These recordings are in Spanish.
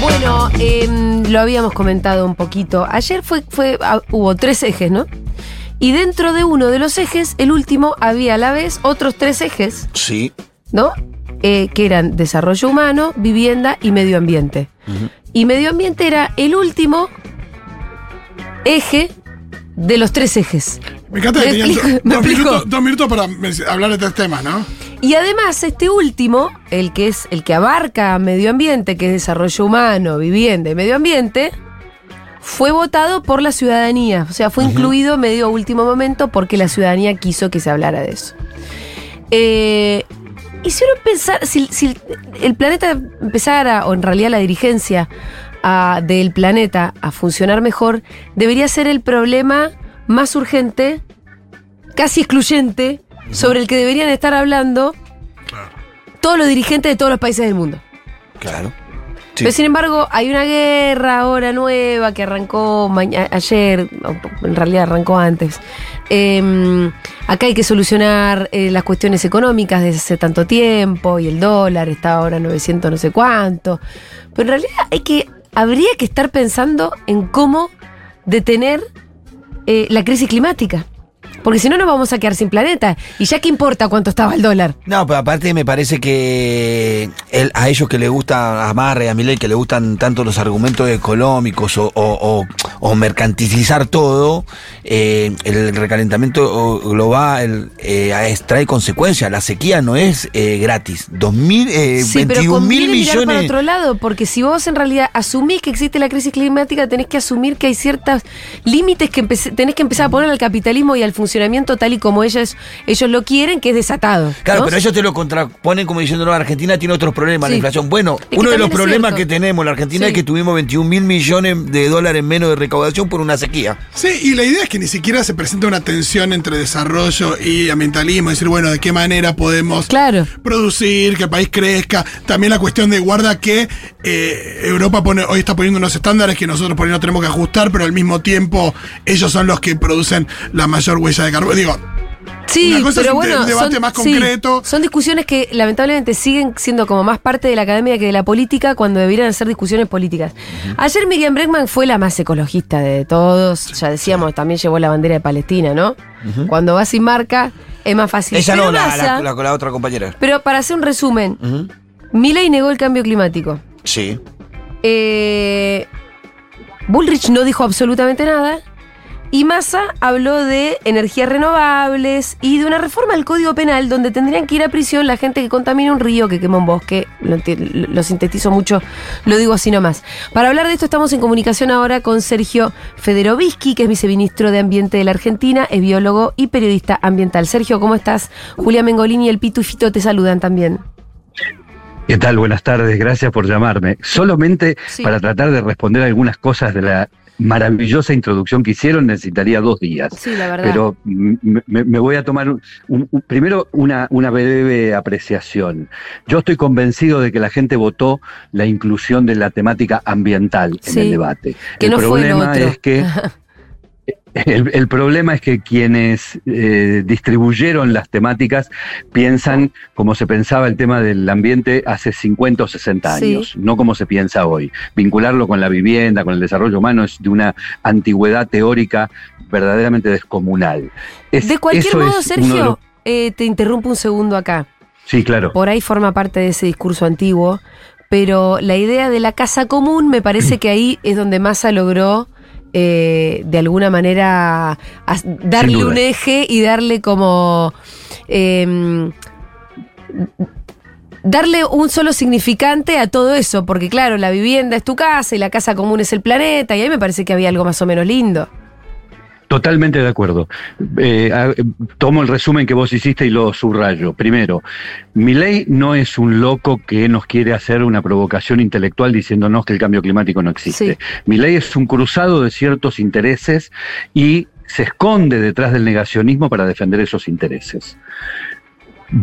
Bueno, em, lo habíamos comentado un poquito. Ayer fue, fue, hubo tres ejes, ¿no? Y dentro de uno de los ejes, el último, había a la vez otros tres ejes, Sí. ¿no? Eh, que eran desarrollo humano, vivienda y medio ambiente. Y medio ambiente era el último eje de los tres ejes. Me encanta ¿Me que tenían explico? do- ¿Me dos, minutos, dos minutos para hablar de tres temas, ¿no? Y además, este último, el que es el que abarca medio ambiente, que es desarrollo humano, vivienda y medio ambiente, fue votado por la ciudadanía. O sea, fue incluido medio a último momento porque la ciudadanía quiso que se hablara de eso. Eh, y si uno pensara, si, si el planeta empezara, o en realidad la dirigencia a- del planeta, a funcionar mejor, debería ser el problema más urgente, casi excluyente, sobre el que deberían estar hablando todos los dirigentes de todos los países del mundo. Claro. Sí. Pero sin embargo, hay una guerra ahora nueva que arrancó ayer, en realidad arrancó antes. Eh, acá hay que solucionar eh, las cuestiones económicas desde hace tanto tiempo y el dólar está ahora a 900 no sé cuánto. Pero en realidad hay que, habría que estar pensando en cómo detener eh, la crisis climática. Porque si no nos vamos a quedar sin planeta. Y ya qué importa cuánto estaba el dólar. No, pero aparte me parece que a ellos que les gusta, a Marre, a Milei, que le gustan tanto los argumentos económicos o- o- o mercantilizar todo, eh, el recalentamiento global eh, trae consecuencias. La sequía no es eh, gratis. Dos mil, eh, Sí, pero 21 mil conviene mirar para millones. otro lado, porque si vos en realidad asumís que existe la crisis climática, tenés que asumir que hay ciertos límites que tenés que empezar a poner al capitalismo y al funcionamiento tal y como ellos, ellos lo quieren, que es desatado. Claro, ¿no? pero ellos te lo contraponen como diciendo, no, Argentina tiene otros problemas, Sí. la inflación. Bueno, Es uno de los problemas cierto. que tenemos en la Argentina Sí. es que tuvimos 21 mil millones de dólares menos de recaudación por una sequía. Sí, y la idea es que ni siquiera se presenta una tensión entre desarrollo y ambientalismo, decir, bueno, de qué manera podemos Claro. producir, que el país crezca. También la cuestión de guarda que eh, Europa pone, hoy está poniendo unos estándares que nosotros por ahí no tenemos que ajustar, pero al mismo tiempo ellos son los que producen la mayor huella de carbono. Digo, Sí, Una cosa pero es un bueno, debate son, más sí, concreto. son discusiones que lamentablemente siguen siendo como más parte de la academia que de la política cuando deberían ser discusiones políticas. Ayer Miriam Bregman fue la más ecologista de todos, ya decíamos, también llevó la bandera de Palestina, ¿no? Cuando va sin marca es más fácil. Ella Pero no, la, la- la- la otra compañera. Pero para hacer un resumen. Milei negó el cambio climático. Sí. Eh, Bullrich no dijo absolutamente nada. Y Massa habló de energías renovables y de una reforma al Código Penal donde tendrían que ir a prisión la gente que contamina un río, que quema un bosque. Lo, sintetizo mucho, lo digo así nomás. Para hablar de esto estamos en comunicación ahora con Sergio Federovisky, que es viceministro de Ambiente de la Argentina, es biólogo y periodista ambiental. Sergio, ¿cómo estás? Julia Mengolini y el Pitu y Fito te saludan también. ¿Qué tal? Buenas tardes, gracias por llamarme. Solamente Sí. para tratar de responder algunas cosas de la maravillosa introducción que hicieron necesitaría dos días. Sí, la verdad. Pero mm, me, me voy a tomar un- un- primero una, una breve apreciación. Yo estoy convencido de que la gente votó la inclusión de la temática ambiental en el debate. que el no fue problema otro. es que el, el problema es que quienes eh, distribuyeron las temáticas piensan como se pensaba el tema del ambiente hace 50 o 60 Sí. años, no como se piensa hoy. Vincularlo con la vivienda, con el desarrollo humano es de una antigüedad teórica verdaderamente descomunal. Es- De cualquier modo, Sergio, los- eh, te interrumpo un segundo acá. Sí, claro. Por ahí forma parte de ese discurso antiguo, pero la idea de la casa común me parece que ahí es donde Massa logró eh, de alguna manera darle un eje y darle como... em, darle un solo significante a todo eso, porque claro, la vivienda es tu casa y la casa común es el planeta, y ahí me parece que había algo más o menos lindo. Totalmente de acuerdo. Eh, tomo el resumen que vos hiciste y lo subrayo. Primero, Milei no es un loco que nos quiere hacer una provocación intelectual diciéndonos que el cambio climático no existe. Sí. Milei es un cruzado de ciertos intereses y se esconde detrás del negacionismo para defender esos intereses.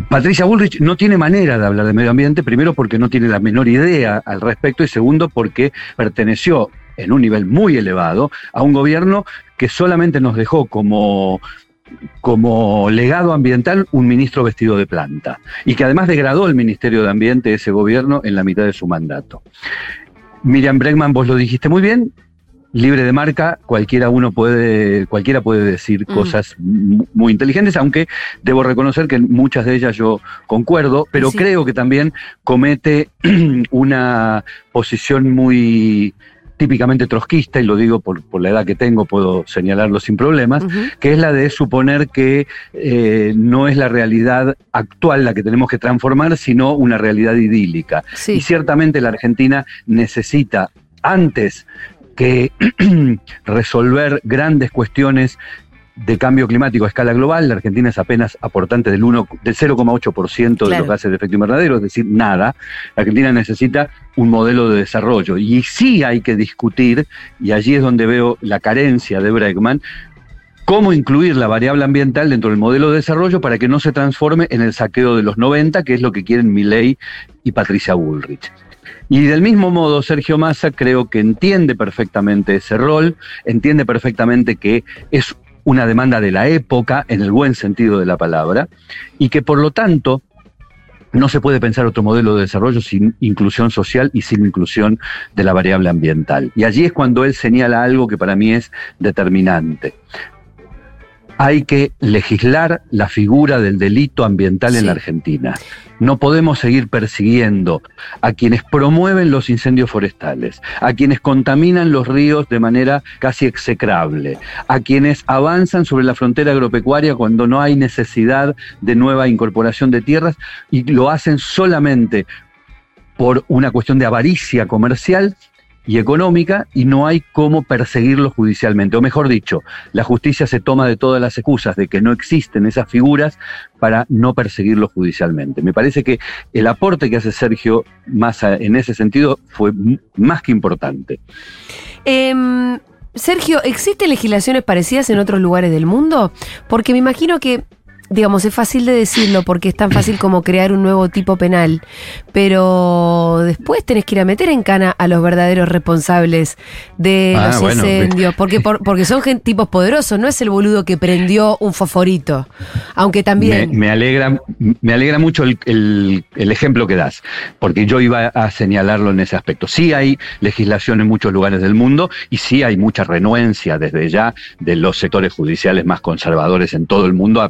Patricia Bullrich no tiene manera de hablar de medio ambiente, primero porque no tiene la menor idea al respecto y segundo porque perteneció en un nivel muy elevado a un gobierno que solamente nos dejó como como legado ambiental un ministro vestido de planta y que además degradó el Ministerio de Ambiente ese gobierno en la mitad de su mandato. Miriam Bregman, vos lo dijiste muy bien, libre de marca, cualquiera uno puede, cualquiera puede decir Mm. cosas mu- muy inteligentes, aunque debo reconocer que en muchas de ellas yo concuerdo, pero Sí. creo que también comete una posición muy típicamente trotskista, y lo digo por, por la edad que tengo, puedo señalarlo sin problemas, que es la de suponer que eh, no es la realidad actual la que tenemos que transformar, sino una realidad idílica. Y Sí. ciertamente la Argentina necesita, antes que resolver grandes cuestiones de cambio climático a escala global, la Argentina es apenas aportante del, 1, del 0,8% de Claro. los gases de efecto invernadero, es decir, nada. La Argentina necesita un modelo de desarrollo. Y sí hay que discutir, y allí es donde veo la carencia de Bregman, cómo incluir la variable ambiental dentro del modelo de desarrollo para que no se transforme en el saqueo de los 90, que es lo que quieren Milley y Patricia Bullrich. Y del mismo modo, Sergio Massa creo que entiende perfectamente ese rol, entiende perfectamente que es una demanda de la época, en el buen sentido de la palabra, y que por lo tanto no se puede pensar otro modelo de desarrollo sin inclusión social y sin inclusión de la variable ambiental. Y allí es cuando él señala algo que para mí es determinante. Hay que legislar la figura del delito ambiental en la Argentina. No podemos seguir persiguiendo a quienes promueven los incendios forestales, a quienes contaminan los ríos de manera casi execrable, a quienes avanzan sobre la frontera agropecuaria cuando no hay necesidad de nueva incorporación de tierras y lo hacen solamente por una cuestión de avaricia comercial y económica y no hay cómo perseguirlos judicialmente. O mejor dicho, la justicia se toma de todas las excusas de que no existen esas figuras para no perseguirlos judicialmente. Me parece que el aporte que hace Sergio en ese sentido fue más que importante. Em, Sergio, ¿existen legislaciones parecidas en otros lugares del mundo? Porque me imagino que, digamos, es fácil de decirlo porque es tan fácil como crear un nuevo tipo penal, pero después tenés que ir a meter en cana a los verdaderos responsables de Ah, los bueno, incendios, porque, por- porque son tipos poderosos, no es el boludo que prendió un fosforito, aunque también... me alegra, me alegra mucho el, el- el ejemplo que das, porque yo iba a señalarlo en ese aspecto. Sí hay legislación en muchos lugares del mundo y sí hay mucha renuencia desde ya de los sectores judiciales más conservadores en todo el mundo a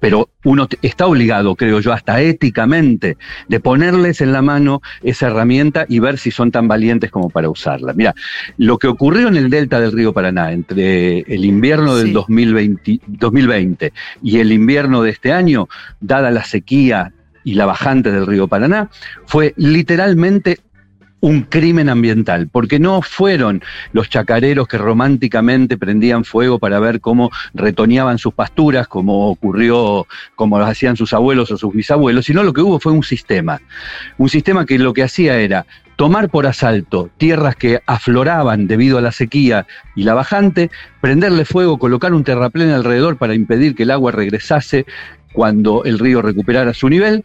Pero uno está obligado, creo yo, hasta éticamente, de ponerles en la mano esa herramienta y ver si son tan valientes como para usarla. Mira, lo que ocurrió en el delta del río Paraná entre el invierno del Sí. 2020, 2020 y el invierno de este año, dada la sequía y la bajante del río Paraná, fue literalmente un crimen ambiental, porque no fueron los chacareros que románticamente prendían fuego para ver cómo retoñaban sus pasturas, como ocurrió, como lo hacían sus abuelos o sus bisabuelos, sino lo que hubo fue un sistema, un sistema que lo que hacía era tomar por asalto tierras que afloraban debido a la sequía y la bajante, prenderle fuego, colocar un terraplén alrededor para impedir que el agua regresase cuando el río recuperara su nivel,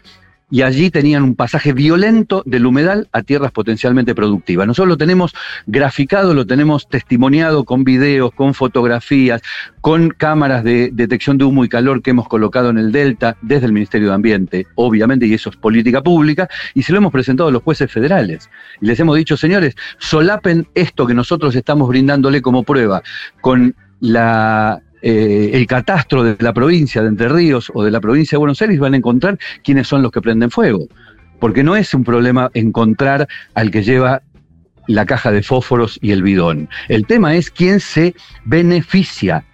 y allí tenían un pasaje violento del humedal a tierras potencialmente productivas. Nosotros lo tenemos graficado, lo tenemos testimoniado con videos, con fotografías, con cámaras de detección de humo y calor que hemos colocado en el Delta desde el Ministerio de Ambiente, obviamente, y eso es política pública, y se lo hemos presentado a los jueces federales. Y les hemos dicho, señores, solapen esto que nosotros estamos brindándole como prueba con la eh, el catastro de la provincia de Entre Ríos o de la provincia de Buenos Aires van a encontrar quiénes son los que prenden fuego. Porque no es un problema encontrar al que lleva la caja de fósforos y el bidón. El tema es quién se beneficia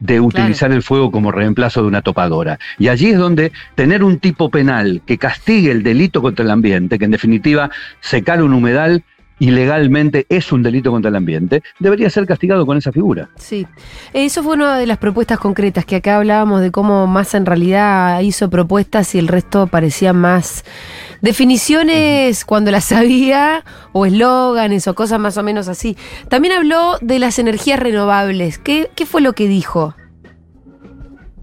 de utilizar el fuego como reemplazo de una topadora. Y allí es donde tener un tipo penal que castigue el delito contra el ambiente, que en definitiva secar un humedal ilegalmente es un delito contra el ambiente, debería ser castigado con esa figura. Sí, eso fue una de las propuestas concretas, que acá hablábamos de cómo Massa en realidad hizo propuestas y el resto parecían más definiciones cuando las sabía, o eslóganes o cosas más o menos así. También habló de las energías renovables. ¿Qué, qué fue lo que dijo?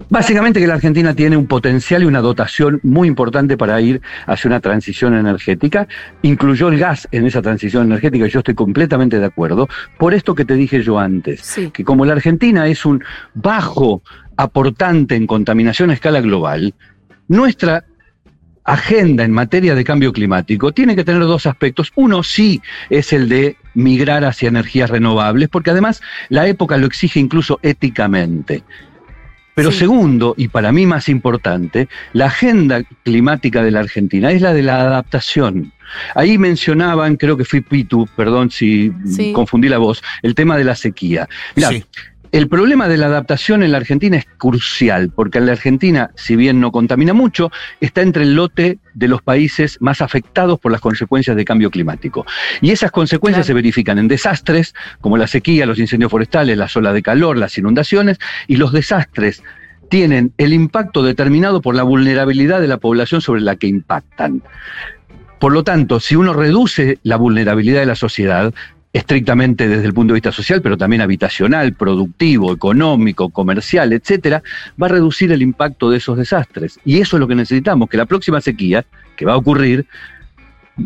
Básicamente que la Argentina tiene un potencial y una dotación muy importante para ir hacia una transición energética. Incluyó el gas en esa transición energética y yo estoy completamente de acuerdo. Por esto que te dije yo antes, Sí. que como la Argentina es un bajo aportante en contaminación a escala global, nuestra agenda en materia de cambio climático tiene que tener dos aspectos. Uno sí es el de migrar hacia energías renovables, porque además la época lo exige incluso éticamente. Pero Sí. segundo, y para mí más importante, la agenda climática de la Argentina es la de la adaptación. Ahí mencionaban, creo que fui Pitu, perdón si Sí. confundí la voz, el tema de la sequía. Mirá, Sí. El problema de la adaptación en la Argentina es crucial, porque en la Argentina, si bien no contamina mucho, está entre el lote de los países más afectados por las consecuencias de cambio climático. Y esas consecuencias Claro. se verifican en desastres como la sequía, los incendios forestales, las olas de calor, las inundaciones, y los desastres tienen el impacto determinado por la vulnerabilidad de la población sobre la que impactan. Por lo tanto, si uno reduce la vulnerabilidad de la sociedad, estrictamente desde el punto de vista social, pero también habitacional, productivo, económico, comercial, etcétera, va a reducir el impacto de esos desastres. Y eso es lo que necesitamos, que la próxima sequía, que va a ocurrir,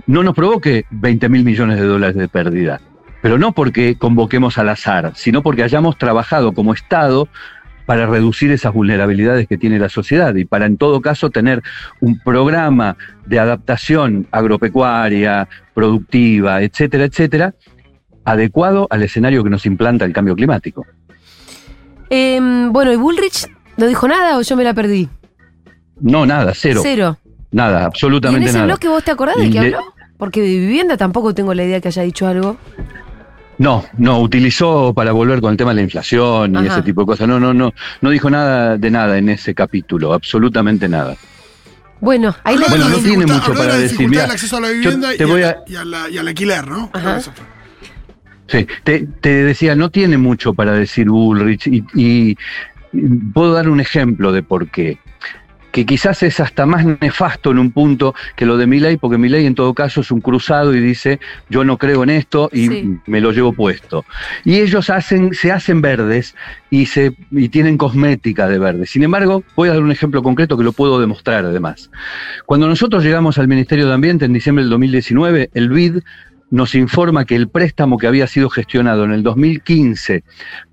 no nos provoque 20 mil millones de dólares de pérdida. Pero no porque convoquemos al azar, sino porque hayamos trabajado como Estado para reducir esas vulnerabilidades que tiene la sociedad y para en todo caso tener un programa de adaptación agropecuaria, productiva, etcétera, etcétera, adecuado al escenario que nos implanta el cambio climático. Em, bueno, ¿y Bullrich no dijo nada o yo me la perdí? No, nada, cero. Cero. Nada, ¿Y en absolutamente ese nada. bloque vos te acordás de qué Le- habló? Porque de vivienda tampoco tengo la idea que haya dicho algo. No, no, utilizó para volver con el tema de la inflación y Ajá. ese tipo de cosas. No, no, no, no dijo nada de nada en ese capítulo, absolutamente nada. Bueno, ahí le Bueno, la no tiene dificultad- mucho para decir, del acceso a la yo vivienda te y, voy a- a- y a la- y al alquiler, ¿no? Ajá. Sí, te, te decía, no tiene mucho para decir Bullrich y, y puedo dar un ejemplo de por qué. Que quizás es hasta más nefasto en un punto que lo de Milei, porque Milei en todo caso es un cruzado y dice yo no creo en esto y Sí. me lo llevo puesto. Y ellos hacen, se hacen verdes y se y tienen cosmética de verde. Sin embargo, voy a dar un ejemplo concreto que lo puedo demostrar además. Cuando nosotros llegamos al Ministerio de Ambiente en diciembre del 2019, el BID nos informa que el préstamo que había sido gestionado en el 2015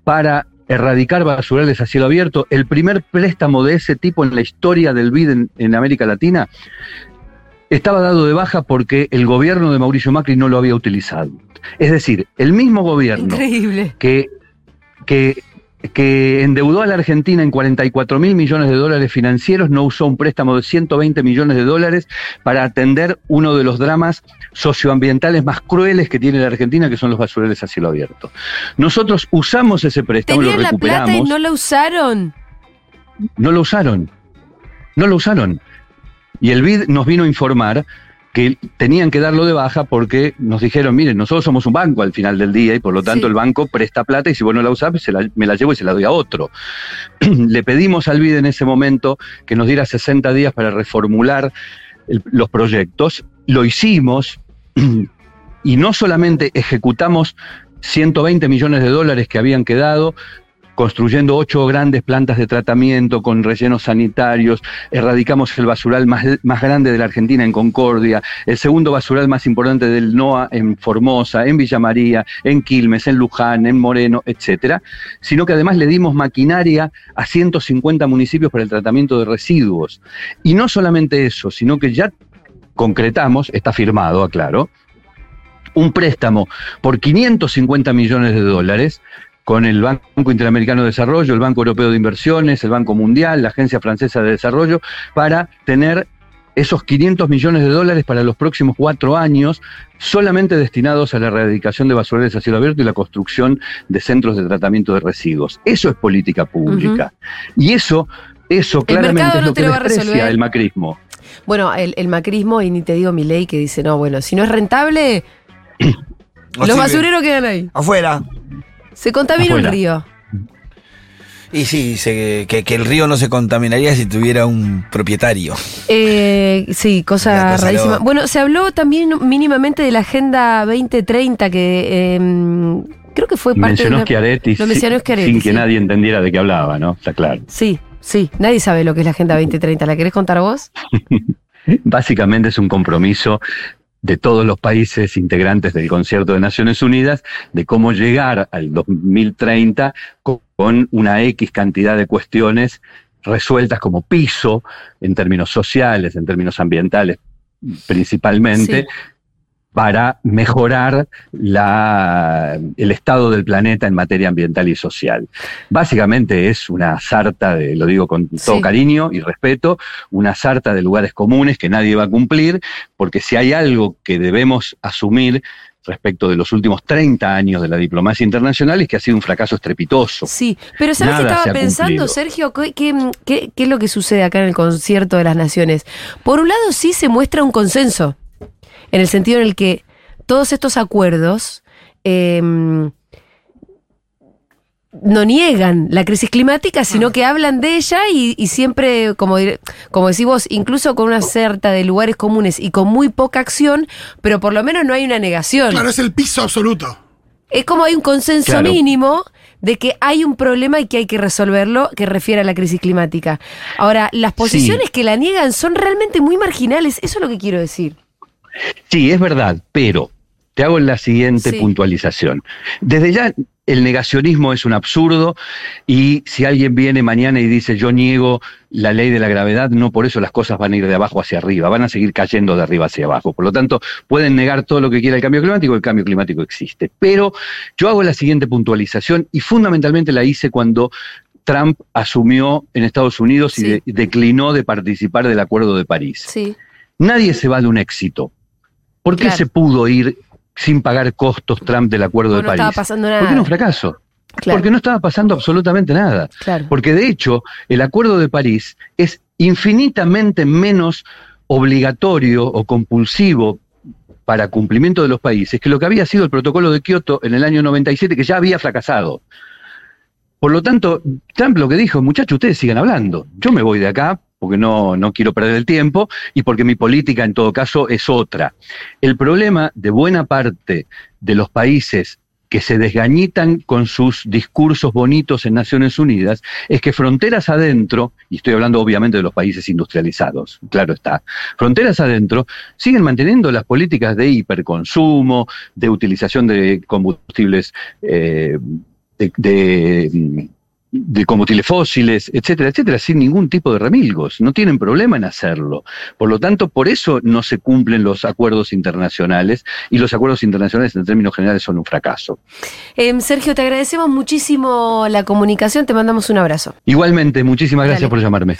para erradicar basurales a cielo abierto, el primer préstamo de ese tipo en la historia del BID en, en América Latina, estaba dado de baja porque el gobierno de Mauricio Macri no lo había utilizado. Es decir, el mismo gobierno Increíble. que, que, que endeudó a la Argentina en 44 mil millones de dólares financieros, no usó un préstamo de 120 millones de dólares para atender uno de los dramas socioambientales más crueles que tiene la Argentina, que son los basurales a cielo abierto. Nosotros usamos ese préstamo, lo Tenían la recuperamos. plata y no la usaron. No lo usaron. No lo usaron. Y el BID nos vino a informar que tenían que darlo de baja porque nos dijeron, miren, nosotros somos un banco al final del día y por lo tanto Sí. el banco presta plata y si vos no la usás, se la- me la llevo y se la doy a otro. Le pedimos al BID en ese momento que nos diera 60 días para reformular el- los proyectos. Lo hicimos y no solamente ejecutamos 120 millones de dólares que habían quedado, construyendo ocho grandes plantas de tratamiento con rellenos sanitarios, erradicamos el basural más, más grande de la Argentina en Concordia, el segundo basural más importante del NOA en Formosa, en Villa María, en Quilmes, en Luján, en Moreno, etcétera, sino que además le dimos maquinaria a 150 municipios para el tratamiento de residuos. Y no solamente eso, sino que ya concretamos, está firmado, aclaro, un préstamo por 550 millones de dólares con el Banco Interamericano de Desarrollo, el Banco Europeo de Inversiones, el Banco Mundial, la Agencia Francesa de Desarrollo, para tener esos 500 millones de dólares para los próximos cuatro años, solamente destinados a la erradicación de basurales a cielo abierto y la construcción de centros de tratamiento de residuos. Eso es política pública. Y eso, eso El claramente es no lo te que lo va a desprecia resolver. el macrismo. Bueno, el, el macrismo, y ni te digo mi ley que dice, no, bueno, si no es rentable, los sirve. basureros quedan ahí. Afuera. Se contamina Afuera. el río. Y sí, se- que, que el río no se contaminaría si tuviera un propietario. Eh, sí, cosa cosa rarísima. Bueno, se habló también mínimamente de la Agenda 2030, que eh, creo que fue parte Mencionó de una- Schiaretti lo mencionó sin, Schiaretti, sin que sí. nadie entendiera de qué hablaba, ¿no? Está claro. Sí, Sí, nadie sabe lo que es la Agenda 2030. ¿La querés contar vos? Básicamente es un compromiso de todos los países integrantes del Concierto de Naciones Unidas de cómo llegar al 2030 con una X cantidad de cuestiones resueltas como piso en términos sociales, en términos ambientales principalmente. Para mejorar la- el estado del planeta en materia ambiental y social. Básicamente es una sarta de, lo digo con todo Sí. cariño y respeto, una sarta de lugares comunes que nadie va a cumplir, porque si hay algo que debemos asumir respecto de los últimos 30 años de la diplomacia internacional es que ha sido un fracaso estrepitoso. Sí, pero ¿sabes qué Nada estaba pensando, cumplido. Sergio? ¿Qué, qué, qué- qué es lo que sucede acá en el concierto de las naciones? Por un lado, sí se muestra un consenso, en el sentido en el que todos estos acuerdos eh, no niegan la crisis climática, sino que hablan de ella y, y siempre, como, como decís vos, incluso con una certa de lugares comunes y con muy poca acción, pero por lo menos no hay una negación. Claro, es el piso absoluto. Es como hay un consenso Claro. mínimo de que hay un problema y que hay que resolverlo que refiere a la crisis climática. Ahora, las posiciones que la niegan son realmente muy marginales, eso es lo que quiero decir. Sí, es verdad, pero te hago la siguiente Sí. puntualización. Desde ya el negacionismo es un absurdo y si alguien viene mañana y dice yo niego la ley de la gravedad, no por eso las cosas van a ir de abajo hacia arriba, van a seguir cayendo de arriba hacia abajo. Por lo tanto, pueden negar todo lo que quiera el cambio climático, el cambio climático existe. Pero yo hago la siguiente puntualización y fundamentalmente la hice cuando Trump asumió en Estados Unidos y de- declinó de participar del Acuerdo de París. Sí. Nadie se va de un éxito. ¿Por qué Claro. se pudo ir sin pagar costos Trump del Acuerdo de no estaba París? pasando ¿Por qué nada. no un fracaso? Claro, Porque no estaba pasando absolutamente nada. claro. Porque de hecho, el Acuerdo de París es infinitamente menos obligatorio o compulsivo para cumplimiento de los países que lo que había sido el protocolo de Kioto en el año 97, que ya había fracasado. Por lo tanto, Trump lo que dijo, muchachos, ustedes sigan hablando. Yo me voy de acá porque no, no quiero perder el tiempo y porque mi política en todo caso es otra. El problema de buena parte de los países que se desgañitan con sus discursos bonitos en Naciones Unidas es que fronteras adentro, y estoy hablando obviamente de los países industrializados, claro está, fronteras adentro siguen manteniendo las políticas de hiperconsumo, de utilización de combustibles eh, de, de, de combustibles fósiles, etcétera, etcétera, sin ningún tipo de remilgos. No tienen problema en hacerlo. Por lo tanto, por eso no se cumplen los acuerdos internacionales y los acuerdos internacionales en términos generales son un fracaso. Em, Sergio, te agradecemos muchísimo la comunicación, te mandamos un abrazo. Igualmente, muchísimas gracias por llamarme.